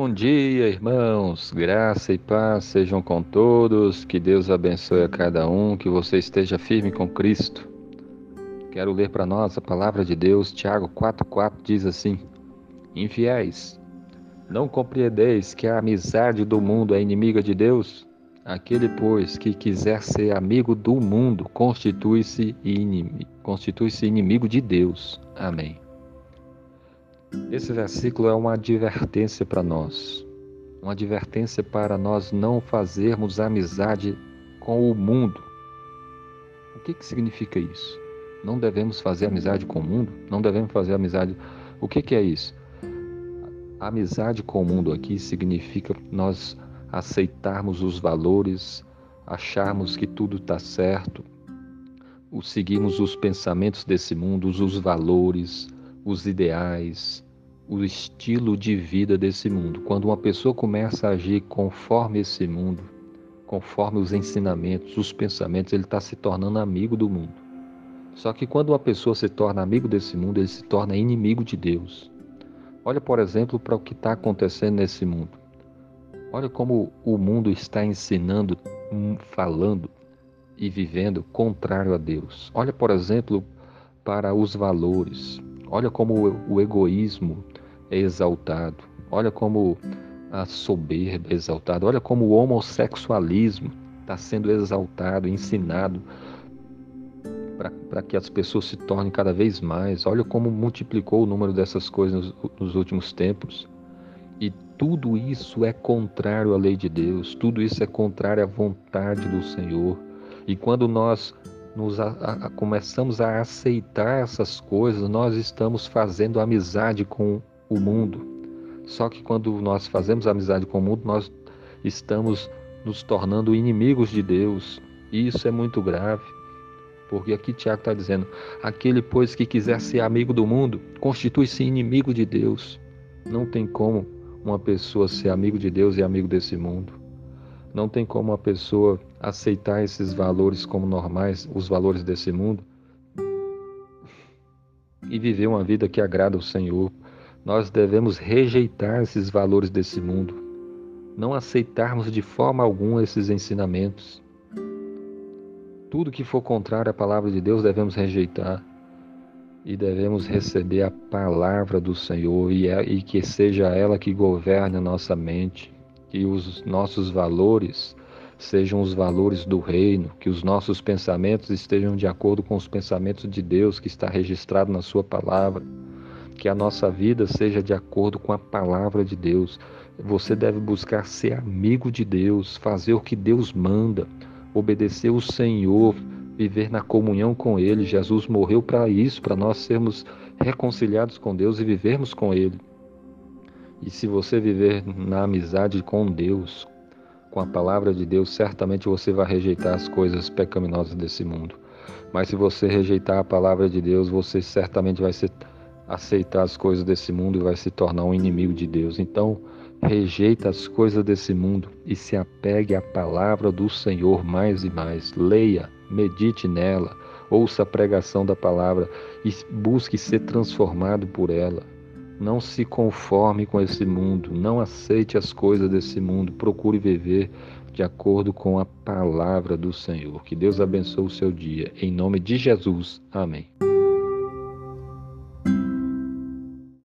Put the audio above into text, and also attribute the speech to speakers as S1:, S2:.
S1: Bom dia, irmãos. Graça e paz sejam com todos. Que Deus abençoe a cada um, que você esteja firme com Cristo. Quero ler para nós a palavra de Deus. Tiago 4:4 diz assim: Infiéis, não compreendeis que a amizade do mundo é inimiga de Deus? Aquele, pois, que quiser ser amigo do mundo, constitui-se inimigo, constitui inimigo de Deus. Amém. Esse versículo é uma advertência para nós, uma advertência para nós não fazermos amizade com o mundo. O que, que significa isso? Não devemos fazer amizade com o mundo? Não devemos fazer amizade. O que, que é isso? amizade com o mundo aqui significa nós aceitarmos os valores, acharmos que tudo está certo, seguirmos os pensamentos desse mundo, os valores, os ideais, o estilo de vida desse mundo. Quando uma pessoa começa a agir conforme esse mundo, conforme os ensinamentos, os pensamentos, ele está se tornando amigo do mundo. Só que quando uma pessoa se torna amigo desse mundo, ele se torna inimigo de Deus. Olha, por exemplo, para o que está acontecendo nesse mundo. Olha como o mundo está ensinando, hum, falando e vivendo contrário a Deus. Olha, por exemplo, para os valores, Olha como o egoísmo é exaltado. Olha como a soberba é exaltada. Olha como o homossexualismo está sendo exaltado, ensinado para que as pessoas se tornem cada vez mais. Olha como multiplicou o número dessas coisas nos, nos últimos tempos. E tudo isso é contrário à lei de Deus, tudo isso é contrário à vontade do Senhor. E quando nós nos a, a, começamos a aceitar essas coisas, nós estamos fazendo amizade com o mundo. Só que quando nós fazemos amizade com o mundo, nós estamos nos tornando inimigos de Deus. E isso é muito grave. Porque aqui Tiago está dizendo: aquele, pois, que quiser ser amigo do mundo, constitui-se inimigo de Deus. Não tem como uma pessoa ser amigo de Deus e amigo desse mundo. Não tem como uma pessoa aceitar esses valores como normais, os valores desse mundo, e viver uma vida que agrada ao Senhor. Nós devemos rejeitar esses valores desse mundo, não aceitarmos de forma alguma esses ensinamentos. Tudo que for contrário à palavra de Deus devemos rejeitar e devemos receber a palavra do Senhor e, é, e que seja ela que governe a nossa mente, que os nossos valores sejam os valores do reino, que os nossos pensamentos estejam de acordo com os pensamentos de Deus que está registrado na Sua palavra, que a nossa vida seja de acordo com a palavra de Deus. Você deve buscar ser amigo de Deus, fazer o que Deus manda, obedecer o Senhor, viver na comunhão com Ele. Jesus morreu para isso, para nós sermos reconciliados com Deus e vivermos com Ele. E se você viver na amizade com Deus, com a palavra de Deus, certamente você vai rejeitar as coisas pecaminosas desse mundo. Mas se você rejeitar a palavra de Deus, você certamente vai se, aceitar as coisas desse mundo e vai se tornar um inimigo de Deus. Então, rejeita as coisas desse mundo e se apegue à palavra do Senhor mais e mais. Leia, medite nela, ouça a pregação da palavra e busque ser transformado por ela. Não se conforme com esse mundo, não aceite as coisas desse mundo, procure viver de acordo com a palavra do Senhor. Que Deus abençoe o seu dia. Em nome de Jesus. Amém.